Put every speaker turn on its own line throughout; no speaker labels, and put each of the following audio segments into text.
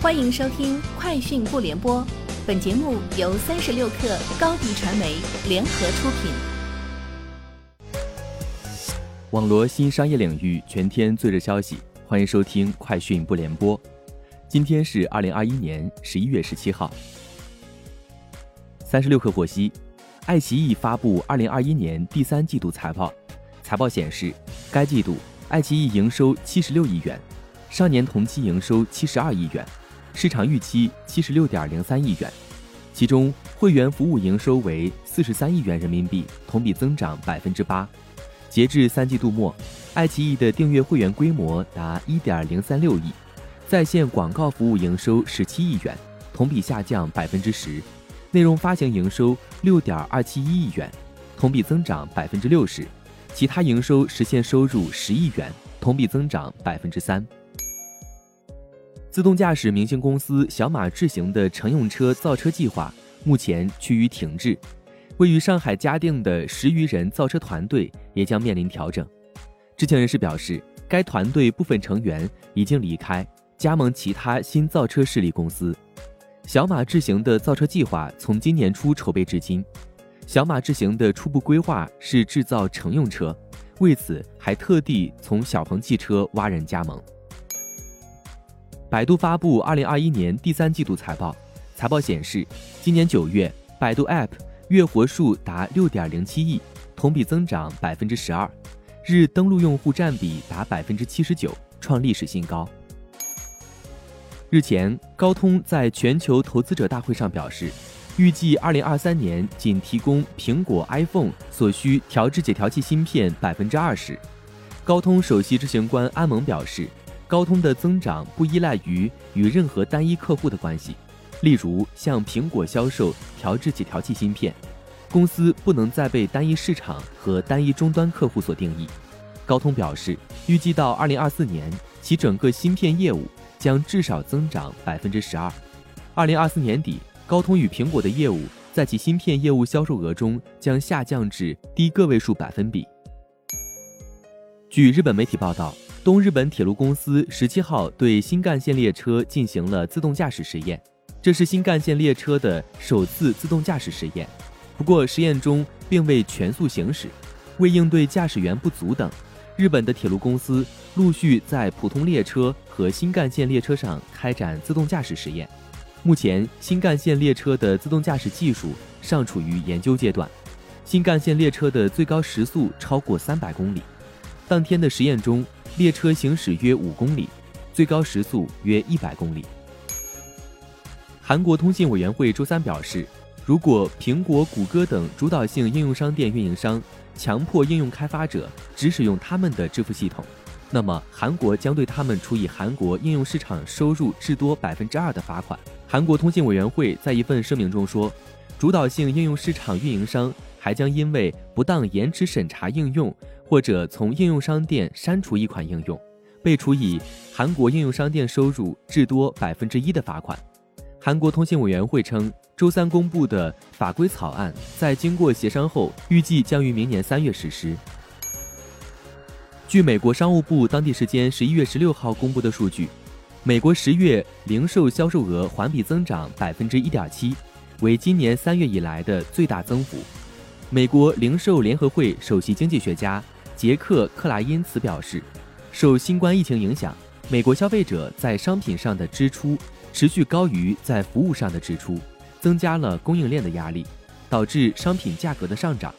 欢迎收听《快讯不联播》，本节目由三十六克高低传媒联合出品。
网罗新商业领域全天最热消息，欢迎收听《快讯不联播》。今天是二零二一年十一月十七号。三十六克获悉，爱奇艺发布二零二一年第三季度财报，财报显示，该季度爱奇艺营收七十六亿元，上年同期营收七十二亿元。市场预期七十六点零三亿元，其中会员服务营收为四十三亿元人民币，同比增长百分之八。截至三季度末，爱奇艺的订阅会员规模达一点零三六亿，在线广告服务营收十七亿元，同比下降百分之十。内容发行营收六点二七一亿元，同比增长百分之六十。其他营收实现收入十亿元，同比增长百分之三。自动驾驶明星公司小马智行的乘用车造车计划目前趋于停滞，位于上海嘉定的十余人造车团队也将面临调整。知情人士表示，该团队部分成员已经离开，加盟其他新造车势力公司。小马智行的造车计划从今年初筹备至今，小马智行的初步规划是制造乘用车，为此还特地从小鹏汽车挖人加盟。百度发布二零二一年第三季度财报，财报显示，今年九月，百度 App 月活数达六点零七亿，同比增长百分之十二，日登录用户占比达百分之七十九，创历史新高。日前，高通在全球投资者大会上表示，预计二零二三年仅提供苹果 iPhone 所需调制解调器芯片百分之二十。高通首席执行官安蒙表示。高通的增长不依赖于与任何单一客户的关系，例如向苹果销售调制解调器芯片，公司不能再被单一市场和单一终端客户所定义。高通表示，预计到二零二四年，其整个芯片业务将至少增长百分之十二。二零二四年底，高通与苹果的业务在其芯片业务销售额中将下降至低个位数百分比。据日本媒体报道。东日本铁路公司十七号对新干线列车进行了自动驾驶实验，这是新干线列车的首次自动驾驶实验。不过，实验中并未全速行驶。为应对驾驶员不足等，日本的铁路公司陆续在普通列车和新干线列车上开展自动驾驶实验。目前，新干线列车的自动驾驶技术尚处于研究阶段。新干线列车的最高时速超过三百公里。当天的实验中。列车行驶约五公里，最高时速约一百公里。韩国通信委员会周三表示，如果苹果、谷歌等主导性应用商店运营商强迫应用开发者只使用他们的支付系统，那么韩国将对他们处以韩国应用市场收入至多百分之二的罚款。韩国通信委员会在一份声明中说，主导性应用市场运营商还将因为不当延迟审查应用。或者从应用商店删除一款应用，被处以韩国应用商店收入至多百分之一的罚款。韩国通信委员会称，周三公布的法规草案在经过协商后，预计将于明年三月实施。据美国商务部当地时间十一月十六号公布的数据，美国十月零售销售额环比增长百分之一点七，为今年三月以来的最大增幅。美国零售联合会首席经济学家。杰克·克莱因茨表示，受新冠疫情影响，美国消费者在商品上的支出持续高于在服务上的支出，增加了供应链的压力，导致商品价格的上涨。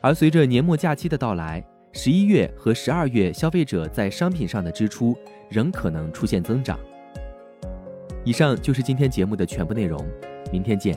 而随着年末假期的到来，十一月和十二月消费者在商品上的支出仍可能出现增长。以上就是今天节目的全部内容，明天见。